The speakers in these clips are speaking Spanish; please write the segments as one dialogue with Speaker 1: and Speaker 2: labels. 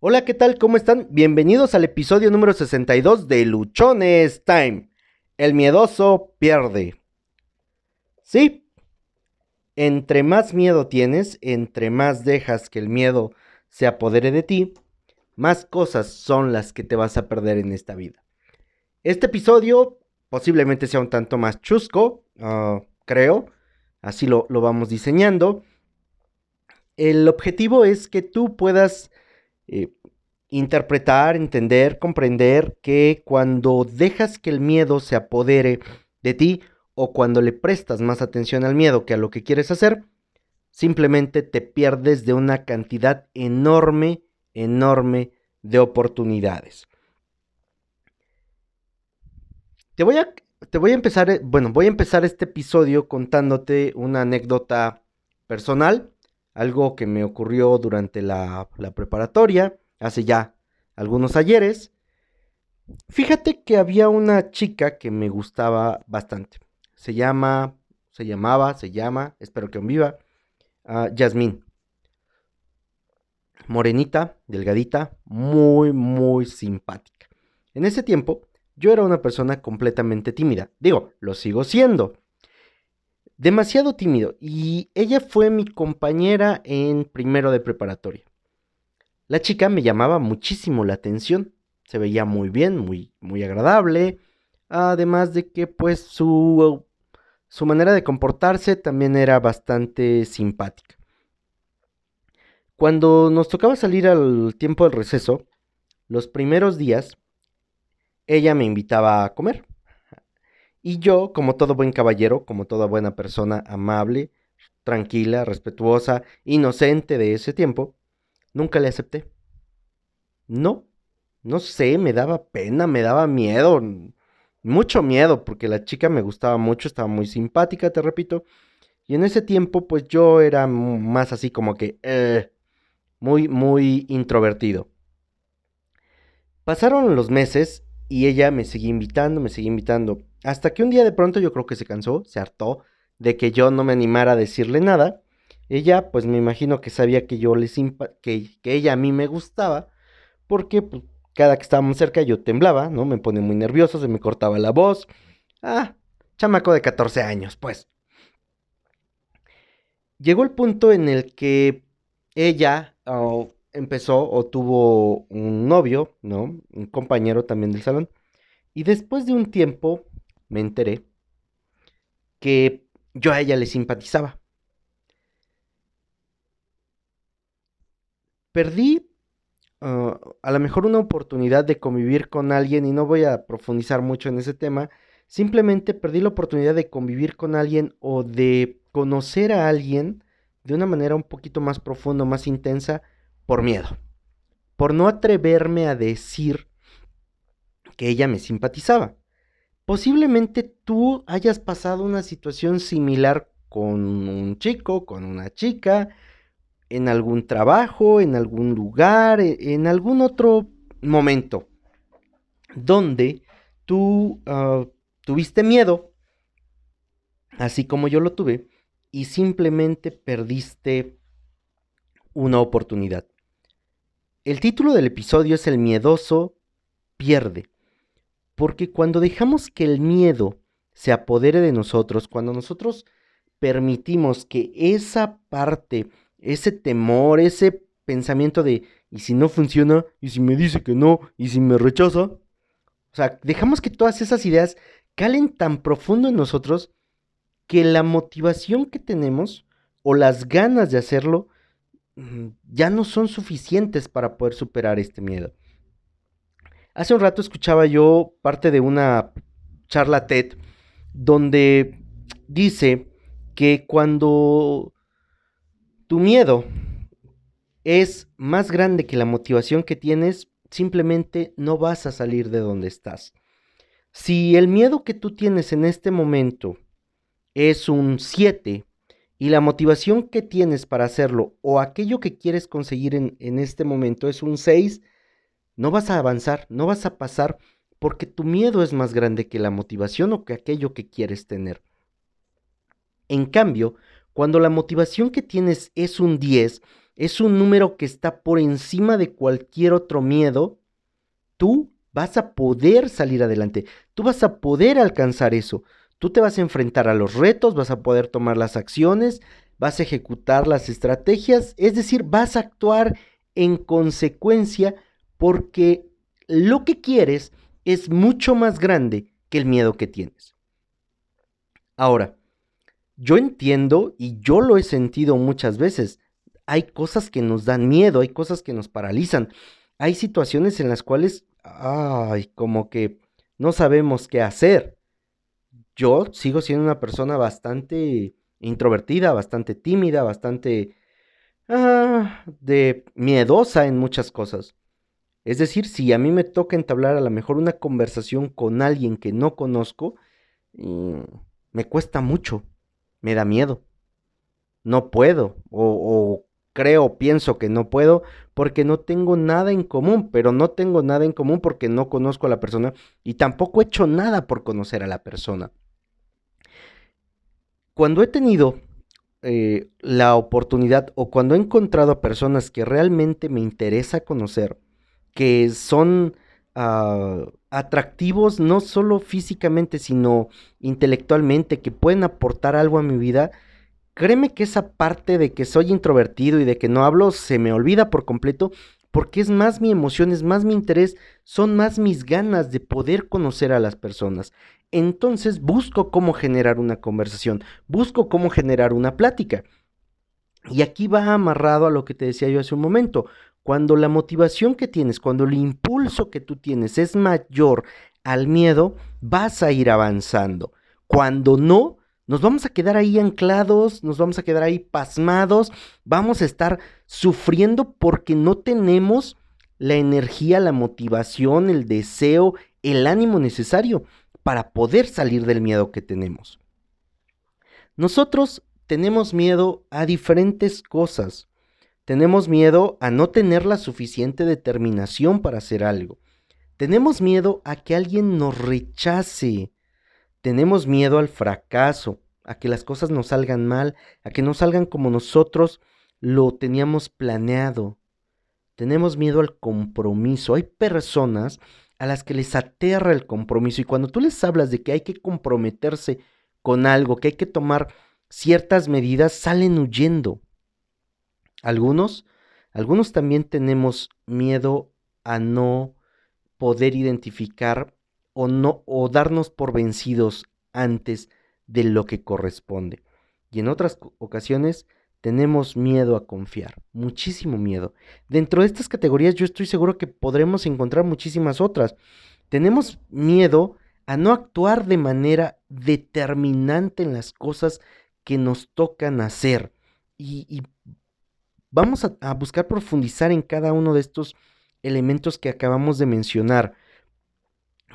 Speaker 1: Hola, ¿qué tal? ¿Cómo están? Bienvenidos al episodio número 62 de Luchones Time. El miedoso pierde. Sí. Entre más miedo tienes, entre más dejas que el miedo se apodere de ti, más cosas son las que te vas a perder en esta vida. Este episodio posiblemente sea un tanto más chusco, ah, creo. Así lo, lo vamos diseñando. El objetivo es que tú puedas eh, interpretar, entender, comprender que cuando dejas que el miedo se apodere de ti o cuando le prestas más atención al miedo que a lo que quieres hacer, simplemente te pierdes de una cantidad enorme, enorme de oportunidades. Te voy a, te voy a empezar, eh, bueno, voy a empezar este episodio contándote una anécdota personal algo que me ocurrió durante la, preparatoria, hace ya algunos ayeres. Fíjate que había una chica que me gustaba bastante. Se llama, se llamaba, se llama, espero que viva, uh, Yasmín. Morenita, delgadita, muy, muy simpática. En ese tiempo, yo era una persona completamente tímida. Digo, lo sigo siendo demasiado tímido y ella fue mi compañera en primero de preparatoria. La chica me llamaba muchísimo la atención, se veía muy bien, muy, muy agradable, además de que pues su, su manera de comportarse también era bastante simpática. Cuando nos tocaba salir al tiempo del receso, los primeros días, ella me invitaba a comer. Y yo, como todo buen caballero, como toda buena persona amable, tranquila, respetuosa, inocente de ese tiempo, nunca le acepté. No, no sé, me daba pena, me daba miedo, mucho miedo, porque la chica me gustaba mucho, estaba muy simpática, te repito. Y en ese tiempo, pues yo era más así como que, eh, muy, muy introvertido. Pasaron los meses y ella me seguía invitando, me seguía invitando. Hasta que un día de pronto yo creo que se cansó, se hartó de que yo no me animara a decirle nada. Ella, pues me imagino que sabía que yo le que, que ella a mí me gustaba, porque pues, cada que estábamos cerca yo temblaba, ¿no? Me ponía muy nervioso, se me cortaba la voz. Ah, chamaco de 14 años, pues. Llegó el punto en el que ella empezó o tuvo un novio, ¿no? Un compañero también del salón. Y después de un tiempo me enteré que yo a ella le simpatizaba. Perdí ah, a lo mejor una oportunidad de convivir con alguien y no voy a profundizar mucho en ese tema. Simplemente perdí la oportunidad de convivir con alguien o de conocer a alguien de una manera un poquito más profunda, más intensa, por miedo. Por no atreverme a decir que ella me simpatizaba. Posiblemente tú hayas pasado una situación similar con un chico, con una chica, en algún trabajo, en algún lugar, e, en algún otro momento, donde tú ah, tuviste miedo, así como yo lo tuve, y simplemente perdiste una oportunidad. El título del episodio es El miedoso pierde. Porque cuando dejamos que el miedo se apodere de nosotros, cuando nosotros permitimos que esa parte, ese temor, ese pensamiento de, ¿y si no funciona? ¿Y si me dice que no? ¿Y si me rechaza? O sea, dejamos que todas esas ideas calen tan profundo en nosotros que la motivación que tenemos o las ganas de hacerlo mm, ya no son suficientes para poder superar este miedo. Hace un rato escuchaba yo parte de una charla TED donde dice que cuando tu miedo es más grande que la motivación que tienes, simplemente no vas a salir de donde estás. Si el miedo que tú tienes en este momento es un 7 y la motivación que tienes para hacerlo o aquello que quieres conseguir en, en este momento es un 6, no vas a avanzar, no vas a pasar porque tu miedo es más grande que la motivación o que aquello que quieres tener. En cambio, cuando la motivación que tienes es un 10 es un número que está por encima de cualquier otro miedo, tú vas a poder salir adelante, tú vas a poder alcanzar eso, tú te vas a enfrentar a los retos, vas a poder tomar las acciones, vas a ejecutar las estrategias, es decir, vas a actuar en consecuencia porque lo que quieres es mucho más grande que el miedo que tienes. Ahora, yo entiendo y yo lo he sentido muchas veces. Hay cosas que nos dan miedo, hay cosas que nos paralizan. Hay situaciones en las cuales, ay, como que no sabemos qué hacer. Yo sigo siendo una persona bastante introvertida, bastante tímida, bastante ah, de miedosa en muchas cosas. Es decir, si a mí me toca entablar a lo mejor una conversación con alguien que no conozco, mm, me cuesta mucho, me da miedo. No puedo, o, o creo, pienso que no puedo, porque no tengo nada en común, pero no tengo nada en común porque no conozco a la persona y tampoco he hecho nada por conocer a la persona. Cuando he tenido eh, la oportunidad o cuando he encontrado a personas que realmente me interesa conocer, que son ah, atractivos no solo físicamente, sino intelectualmente, que pueden aportar algo a mi vida, créeme que esa parte de que soy introvertido y de que no hablo se me olvida por completo porque es más mi emoción, es más mi interés, son más mis ganas de poder conocer a las personas. Entonces busco cómo generar una conversación, busco cómo generar una plática. Y aquí va amarrado a lo que te decía yo hace un momento. Cuando la motivación que tienes, cuando el impulso que tú tienes es mayor al miedo, vas a ir avanzando. Cuando no, nos vamos a quedar ahí anclados, nos vamos a quedar ahí pasmados, vamos a estar sufriendo porque no tenemos la energía, la motivación, el deseo, el ánimo necesario para poder salir del miedo que tenemos. Nosotros tenemos miedo a diferentes cosas. Tenemos miedo a no tener la suficiente determinación para hacer algo. Tenemos miedo a que alguien nos rechace. Tenemos miedo al fracaso, a que las cosas nos salgan mal, a que no salgan como nosotros lo teníamos planeado. Tenemos miedo al compromiso. Hay personas a las que les aterra el compromiso y cuando tú les hablas de que hay que comprometerse con algo, que hay que tomar ciertas medidas, salen huyendo. Algunos, algunos también tenemos miedo a no poder identificar o no o darnos por vencidos antes de lo que corresponde. Y en otras ocasiones tenemos miedo a confiar, muchísimo miedo. Dentro de estas categorías yo estoy seguro que podremos encontrar muchísimas otras. Tenemos miedo a no actuar de manera determinante en las cosas que nos tocan hacer. Y, vamos a, buscar profundizar en cada uno de estos elementos que acabamos de mencionar.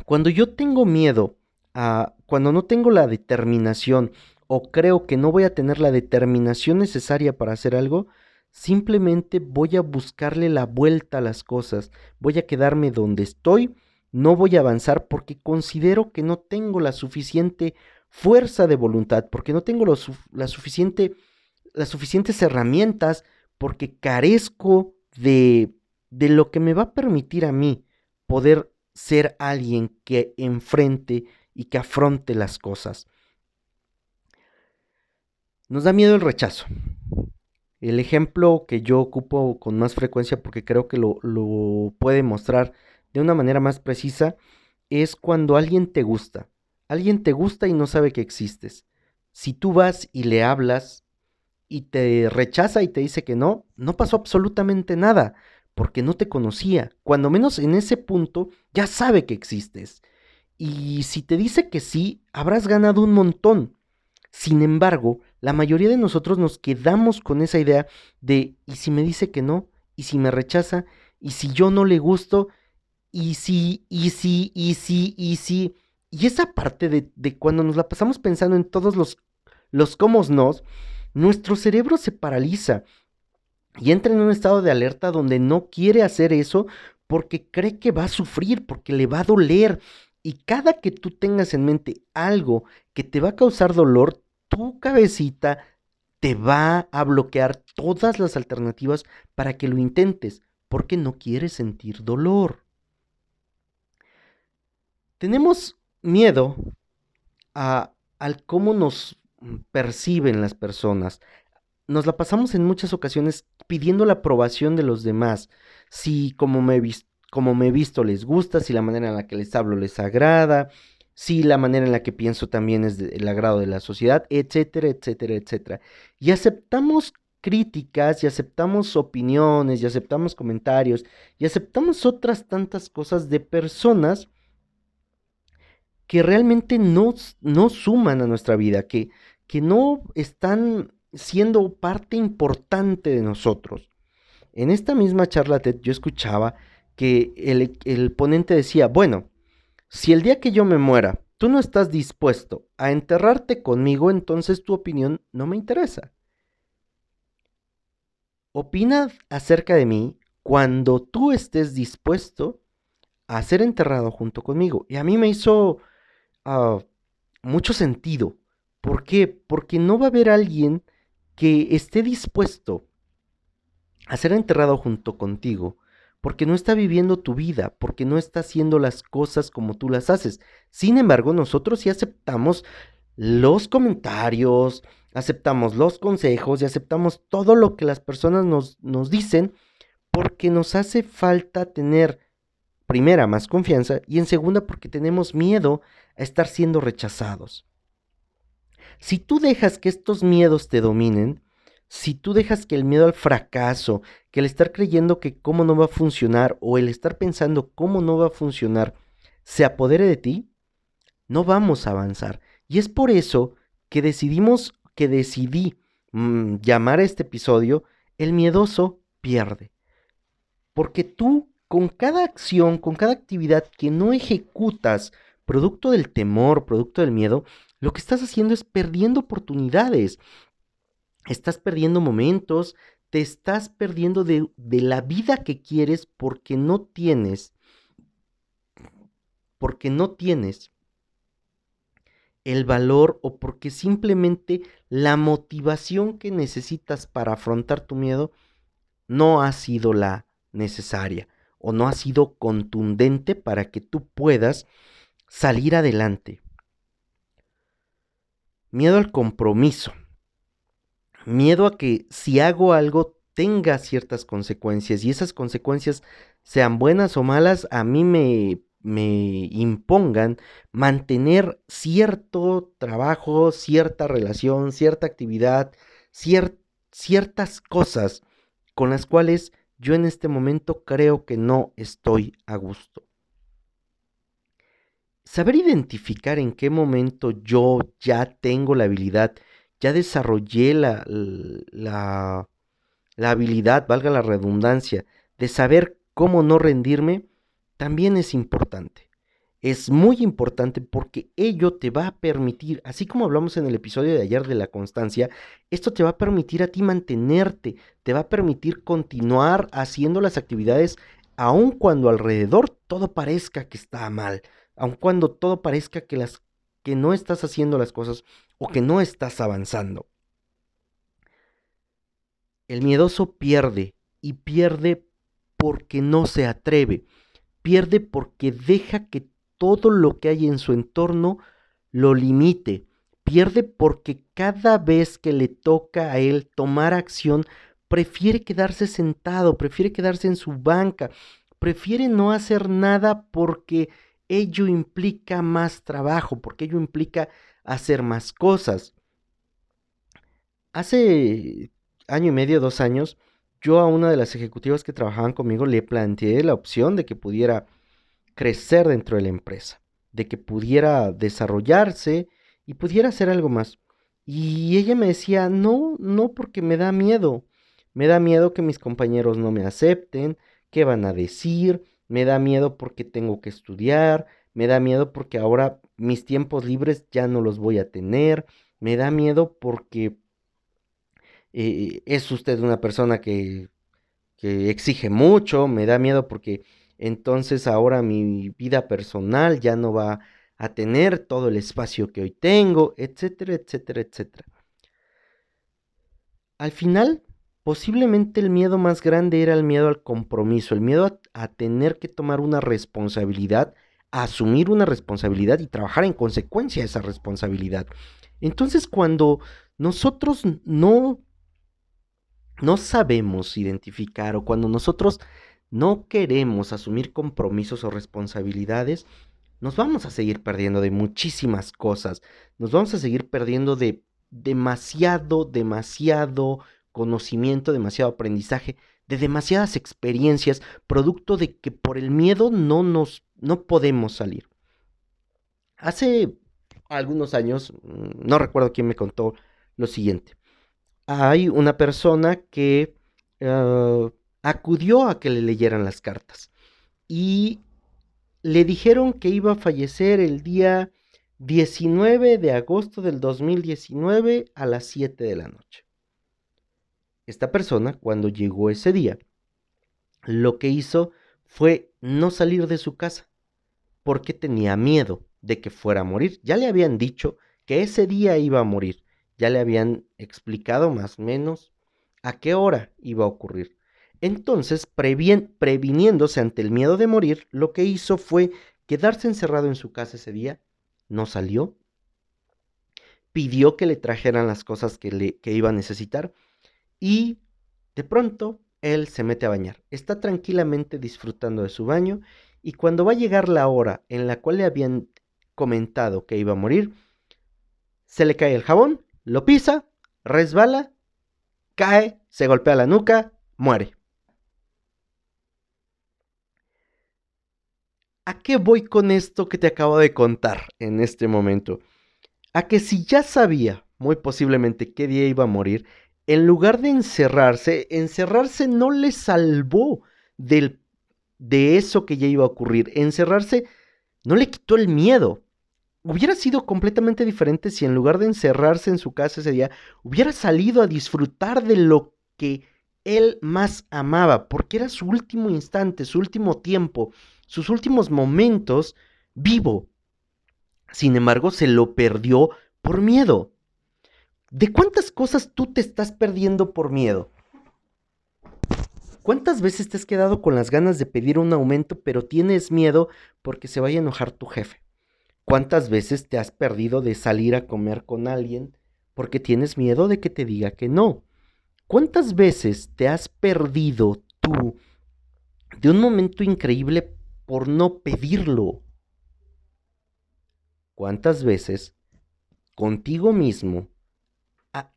Speaker 1: Cuando yo tengo miedo a, cuando no tengo la determinación o creo que no voy a tener la determinación necesaria para hacer algo, simplemente voy a buscarle la vuelta a las cosas, voy a quedarme donde estoy, no voy a avanzar porque considero que no tengo la suficiente fuerza de voluntad, porque no tengo la suficiente, las suficientes herramientas, porque carezco de, de lo que me va a permitir a mí poder ser alguien que enfrente y que afronte las cosas. Nos da miedo el rechazo. El ejemplo que yo ocupo con más frecuencia porque creo que lo, lo puede mostrar de una manera más precisa es cuando alguien te gusta. Alguien te gusta y no sabe que existes. Si tú vas y le hablas y te rechaza y te dice que no, no pasó absolutamente nada porque no te conocía. Cuando menos en ese punto ya sabe que existes. Y si te dice que sí, habrás ganado un montón. Sin embargo, la mayoría de nosotros nos quedamos con esa idea de, ¿y si me dice que no? ¿Y si me rechaza? ¿Y si yo no le gusto? ¿Y si, y si, y si, y si? Y esa parte de, de cuando nos la pasamos pensando en todos los, los cómo nos, nuestro cerebro se paraliza y entra en un estado de alerta donde no quiere hacer eso porque cree que va a sufrir, porque le va a doler. Y cada que tú tengas en mente algo que te va a causar dolor, tu cabecita te va a bloquear todas las alternativas para que lo intentes, porque no quieres sentir dolor. Tenemos miedo a, al cómo nos perciben las personas. Nos la pasamos en muchas ocasiones pidiendo la aprobación de los demás. Si como me, me he visto les gusta, si la manera en la que les hablo les agrada, si la manera en la que pienso también es del agrado de la sociedad, etcétera, etcétera, etcétera. Y aceptamos críticas y aceptamos opiniones y aceptamos comentarios y aceptamos otras tantas cosas de personas que realmente no, no suman a nuestra vida, que, que no están siendo parte importante de nosotros. En esta misma charla TED yo escuchaba que el, el ponente decía, bueno, si el día que yo me muera, tú no estás dispuesto a enterrarte conmigo, entonces tu opinión no me interesa. Opina acerca de mí cuando tú estés dispuesto a ser enterrado junto conmigo. Y a mí me hizo ah, mucho sentido. ¿Por qué? Porque no va a haber alguien que esté dispuesto a ser enterrado junto contigo porque no está viviendo tu vida, porque no está haciendo las cosas como tú las haces. Sin embargo, nosotros sí aceptamos los comentarios, aceptamos los consejos y aceptamos todo lo que las personas nos, nos dicen porque nos hace falta tener, primera, más confianza y en segunda, porque tenemos miedo a estar siendo rechazados. Si tú dejas que estos miedos te dominen, si tú dejas que el miedo al fracaso, que el estar creyendo que cómo no va a funcionar o el estar pensando cómo no va a funcionar se apodere de ti, no vamos a avanzar. Y es por eso que decidimos, que decidí mm, llamar a este episodio El miedoso pierde. Porque tú, con cada acción, con cada actividad que no ejecutas, producto del temor, producto del miedo, lo que estás haciendo es perdiendo oportunidades estás perdiendo momentos, te estás perdiendo de, la vida que quieres porque no tienes, porque no tienes el valor o porque simplemente la motivación que necesitas para afrontar tu miedo no ha sido la necesaria o no ha sido contundente para que tú puedas salir adelante. Miedo al compromiso miedo a que si hago algo tenga ciertas consecuencias y esas consecuencias sean buenas o malas, a mí me, me impongan mantener cierto trabajo, cierta relación, cierta actividad, ciertas cosas con las cuales yo en este momento creo que no estoy a gusto. Saber identificar en qué momento yo ya tengo la habilidad ya desarrollé la, la, la habilidad, valga la redundancia, de saber cómo no rendirme, también es importante. Es muy importante porque ello te va a permitir, así como hablamos en el episodio de ayer de la constancia, esto te va a permitir a ti mantenerte, te va a permitir continuar haciendo las actividades aun cuando alrededor todo parezca que está mal, aun cuando todo parezca que que no estás haciendo las cosas o que no estás avanzando. El miedoso pierde y pierde porque no se atreve, pierde porque deja que todo lo que hay en su entorno lo limite, pierde porque cada vez que le toca a él tomar acción, prefiere quedarse sentado, prefiere quedarse en su banca, prefiere no hacer nada porque ello implica más trabajo, porque ello implica hacer más cosas. Hace año y medio, dos años, yo a una de las ejecutivas que trabajaban conmigo le planteé la opción de que pudiera crecer dentro de la empresa, de que pudiera desarrollarse y pudiera hacer algo más. Y ella me decía, no, no porque me da miedo. Me da miedo que mis compañeros no me acepten, qué van a decir, me da miedo porque tengo que estudiar, me da miedo porque ahora mis tiempos libres ya no los voy a tener, me da miedo porque eh, es usted una persona que, que exige mucho, me da miedo porque entonces ahora mi vida personal ya no va a tener todo el espacio que hoy tengo, etcétera, etcétera, etcétera. al final, posiblemente el miedo más grande era el miedo al compromiso, el miedo a, tener que tomar una responsabilidad, a asumir una responsabilidad y trabajar en consecuencia de esa responsabilidad. Entonces, cuando nosotros no, no sabemos identificar o cuando nosotros no queremos asumir compromisos o responsabilidades, nos vamos a seguir perdiendo de muchísimas cosas. Nos vamos a seguir perdiendo de demasiado, demasiado conocimiento, demasiado aprendizaje, de demasiadas experiencias, producto de que por el miedo no nos no podemos salir. Hace algunos años, mm, no recuerdo quién me contó lo siguiente. Hay una persona que ah, acudió a que le leyeran las cartas y le dijeron que iba a fallecer el día 19 de agosto del 2019 a las 7 de la noche. Esta persona, cuando llegó ese día, lo que hizo fue no salir de su casa porque tenía miedo de que fuera a morir. Ya le habían dicho que ese día iba a morir. Ya le habían explicado más o menos a qué hora iba a ocurrir. Entonces, previniéndose ante el miedo de morir, lo que hizo fue quedarse encerrado en su casa ese día, no salió, pidió que le trajeran las cosas que, le, iba a necesitar y de pronto él se mete a bañar. Está tranquilamente disfrutando de su baño y cuando va a llegar la hora en la cual le habían comentado que iba a morir, se le cae el jabón, lo pisa, resbala, cae, se golpea la nuca, muere. ¿A qué voy con esto que te acabo de contar en este momento? A que si ya sabía muy posiblemente qué día iba a morir, en lugar de encerrarse, encerrarse no le salvó del, de eso que ya iba a ocurrir. Encerrarse no le quitó el miedo. Hubiera sido completamente diferente si en lugar de encerrarse en su casa ese día, hubiera salido a disfrutar de lo que él más amaba, porque era su último instante, su último tiempo, sus últimos momentos vivo. Sin embargo, se lo perdió por miedo. ¿De cuántas cosas tú te estás perdiendo por miedo? ¿Cuántas veces te has quedado con las ganas de pedir un aumento pero tienes miedo porque se vaya a enojar tu jefe? ¿Cuántas veces te has perdido de salir a comer con alguien porque tienes miedo de que te diga que no? ¿Cuántas veces te has perdido tú de un momento increíble por no pedirlo. ¿Cuántas veces contigo mismo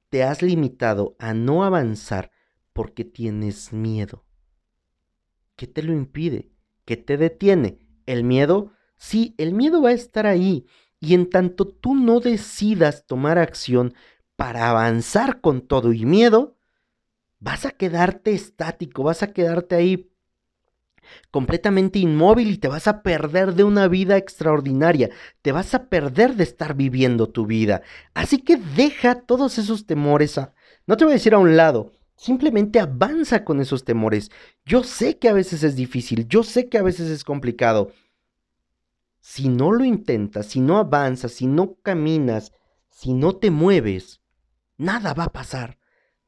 Speaker 1: te has limitado a no avanzar porque tienes miedo? ¿Qué te lo impide? ¿Qué te detiene? ¿El miedo? Sí, el miedo va a estar ahí. Y en tanto tú no decidas tomar acción para avanzar con todo y miedo, vas a quedarte estático, vas a quedarte ahí completamente inmóvil y te vas a perder de una vida extraordinaria, te vas a perder de estar viviendo tu vida. Así que deja todos esos temores a... No te voy a decir a un lado, simplemente avanza con esos temores. Yo sé que a veces es difícil, yo sé que a veces es complicado. Si no lo intentas, si no avanzas, si no caminas, si no te mueves, nada va a pasar.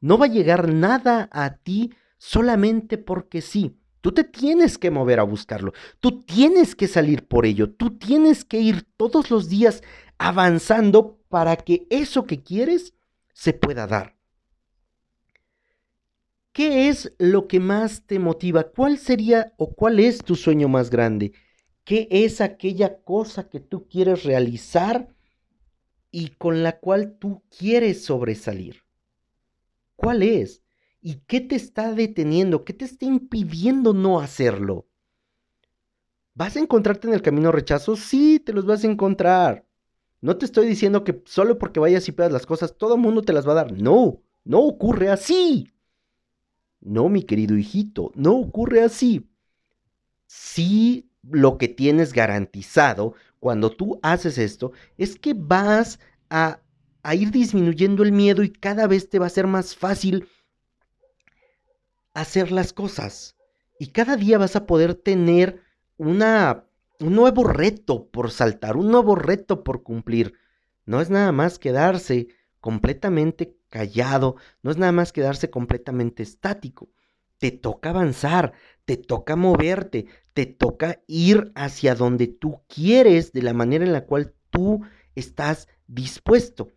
Speaker 1: No va a llegar nada a ti solamente porque sí. Tú te tienes que mover a buscarlo. Tú tienes que salir por ello. Tú tienes que ir todos los días avanzando para que eso que quieres se pueda dar. ¿Qué es lo que más te motiva? ¿Cuál sería o cuál es tu sueño más grande? ¿Qué es aquella cosa que tú quieres realizar y con la cual tú quieres sobresalir? ¿Cuál es? ¿Y qué te está deteniendo? ¿Qué te está impidiendo no hacerlo? ¿Vas a encontrarte en el camino rechazo? Sí, te los vas a encontrar. No te estoy diciendo que solo porque vayas y pedas las cosas, todo el mundo te las va a dar. No, no ocurre así. No, mi querido hijito, no ocurre así. Sí, lo que tienes garantizado cuando tú haces esto es que vas a, a ir disminuyendo el miedo y cada vez te va a ser más fácil hacer las cosas. Y cada día vas a poder tener una, un nuevo reto por saltar, un nuevo reto por cumplir. No es nada más quedarse completamente callado, no es nada más quedarse completamente estático. Te toca avanzar, te toca moverte, te toca ir hacia donde tú quieres de la manera en la cual tú estás dispuesto.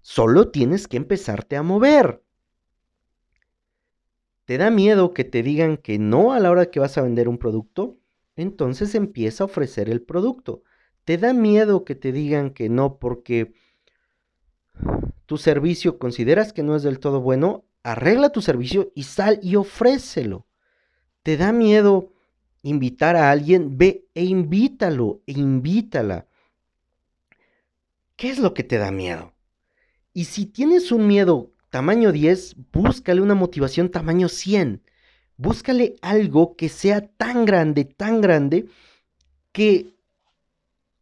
Speaker 1: Solo tienes que empezarte a mover. ¿Te da miedo que te digan que no a la hora que vas a vender un producto? Entonces empieza a ofrecer el producto. ¿Te da miedo que te digan que no porque tu servicio consideras que no es del todo bueno? Arregla tu servicio y sal y ofrécelo. ¿Te da miedo invitar a alguien? Ve e invítalo e invítala. ¿Qué es lo que te da miedo? Y si tienes un miedo tamaño 10, búscale una motivación tamaño 100. Búscale algo que sea tan grande, tan grande, que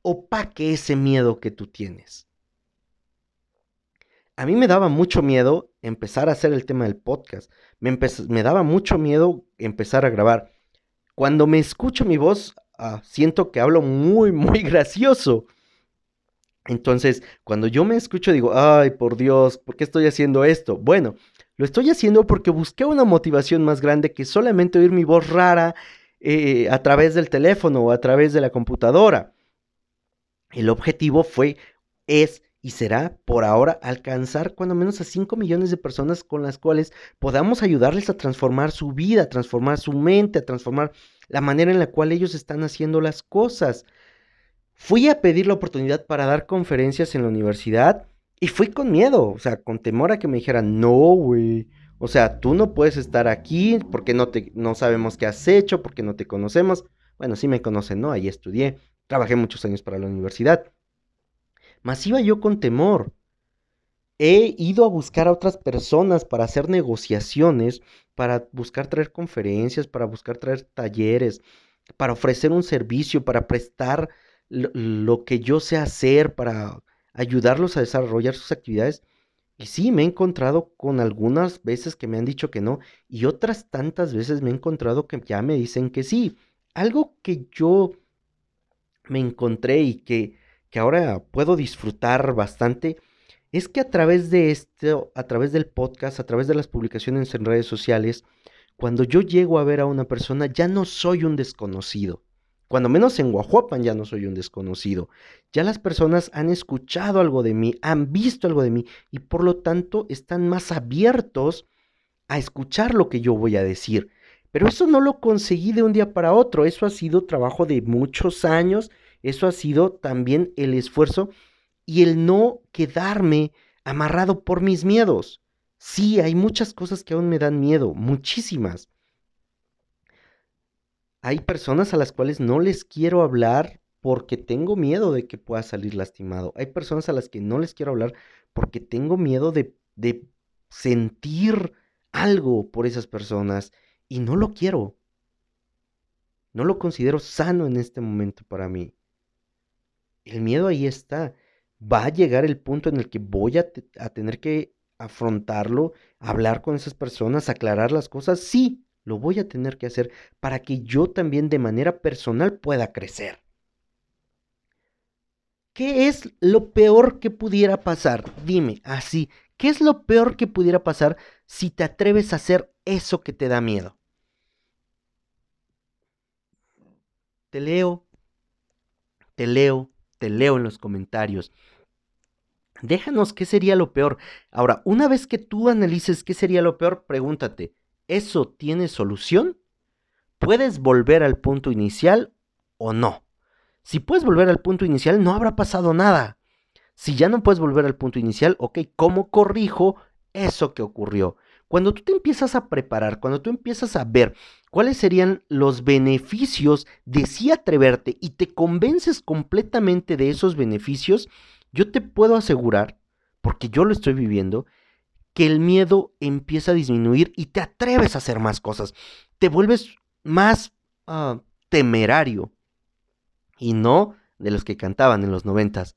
Speaker 1: opaque ese miedo que tú tienes. A mí me daba mucho miedo empezar a hacer el tema del podcast. Me, me daba mucho miedo empezar a grabar. Cuando me escucho mi voz, ah, siento que hablo muy, muy gracioso. Entonces, cuando yo me escucho, digo, ay, por Dios, ¿por qué estoy haciendo esto? Bueno, lo estoy haciendo porque busqué una motivación más grande que solamente oír mi voz rara eh, a través del teléfono o a través de la computadora. El objetivo fue, es y será por ahora alcanzar cuando menos a 5 millones de personas con las cuales podamos ayudarles a transformar su vida, a transformar su mente, a transformar la manera en la cual ellos están haciendo las cosas. Fui a pedir la oportunidad para dar conferencias en la universidad y fui con miedo, o sea, con temor a que me dijeran, no, güey. O sea, tú no puedes estar aquí porque no, te, no sabemos qué has hecho, porque no te conocemos. Bueno, sí me conocen, ¿no? Ahí estudié, trabajé muchos años para la universidad. Mas iba yo con temor. He ido a buscar a otras personas para hacer negociaciones, para buscar traer conferencias, para buscar traer talleres, para ofrecer un servicio, para prestar lo, que yo sé hacer para ayudarlos a desarrollar sus actividades. Y sí, me he encontrado con algunas veces que me han dicho que no y otras tantas veces me he encontrado que ya me dicen que sí. Algo que yo me encontré y que, que ahora puedo disfrutar bastante es que a través de esto, a través del podcast, a través de las publicaciones en redes sociales, cuando yo llego a ver a una persona ya no soy un desconocido. Cuando menos en Guajuapan ya no soy un desconocido. Ya las personas han escuchado algo de mí, han visto algo de mí y por lo tanto están más abiertos a escuchar lo que yo voy a decir. Pero eso no lo conseguí de un día para otro, eso ha sido trabajo de muchos años, eso ha sido también el esfuerzo y el no quedarme amarrado por mis miedos. Sí, hay muchas cosas que aún me dan miedo, muchísimas hay personas a las cuales no les quiero hablar porque tengo miedo de que pueda salir lastimado. Hay personas a las que no les quiero hablar porque tengo miedo de, de sentir algo por esas personas y no lo quiero. No lo considero sano en este momento para mí. El miedo ahí está. Va a llegar el punto en el que voy a, a tener que afrontarlo, hablar con esas personas, aclarar las cosas. Sí, lo voy a tener que hacer para que yo también de manera personal pueda crecer. ¿Qué es lo peor que pudiera pasar? Dime, así, ¿qué es lo peor que pudiera pasar si te atreves a hacer eso que te da miedo? Te leo, te leo, te leo en los comentarios. Déjanos qué sería lo peor. Ahora, una vez que tú analices qué sería lo peor, pregúntate, ¿eso tiene solución? ¿Puedes volver al punto inicial o no? Si puedes volver al punto inicial, no habrá pasado nada. Si ya no puedes volver al punto inicial, ok, ¿cómo corrijo eso que ocurrió? Cuando tú te empiezas a preparar, cuando tú empiezas a ver cuáles serían los beneficios de sí atreverte y te convences completamente de esos beneficios, yo te puedo asegurar, porque yo lo estoy viviendo, que el miedo empieza a disminuir y te atreves a hacer más cosas. Te vuelves más ah, temerario. Y no de los que cantaban en los noventas.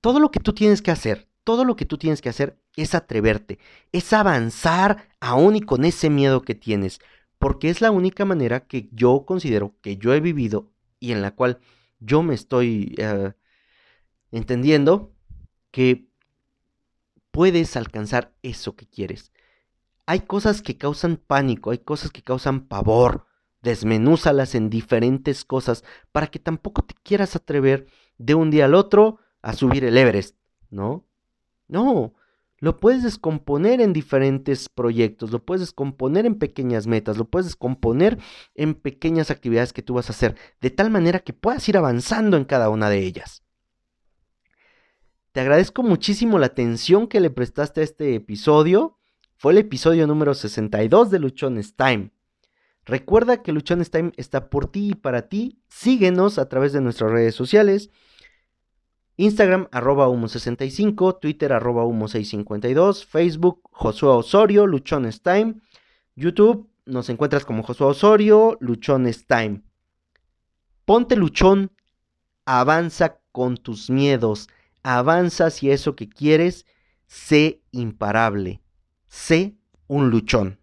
Speaker 1: Todo lo que tú tienes que hacer, todo lo que tú tienes que hacer es atreverte, es avanzar aún y con ese miedo que tienes, porque es la única manera que yo considero que yo he vivido y en la cual yo me estoy eh, entendiendo que puedes alcanzar eso que quieres. Hay cosas que causan pánico, hay cosas que causan pavor. Desmenúzalas en diferentes cosas para que tampoco te quieras atrever de un día al otro a subir el Everest, ¿no? No, lo puedes descomponer en diferentes proyectos, lo puedes descomponer en pequeñas metas, lo puedes descomponer en pequeñas actividades que tú vas a hacer, de tal manera que puedas ir avanzando en cada una de ellas. Te agradezco muchísimo la atención que le prestaste a este episodio. Fue el episodio número 62 de Luchones Time. Recuerda que Luchones Time está por ti y para ti. Síguenos a través de nuestras redes sociales. Instagram arroba humo65, Twitter arroba humo652, Facebook Josué Osorio, Luchones Time, YouTube nos encuentras como Josué Osorio, Luchones Time. Ponte luchón, avanza con tus miedos, avanza si eso que quieres, sé imparable, sé un luchón.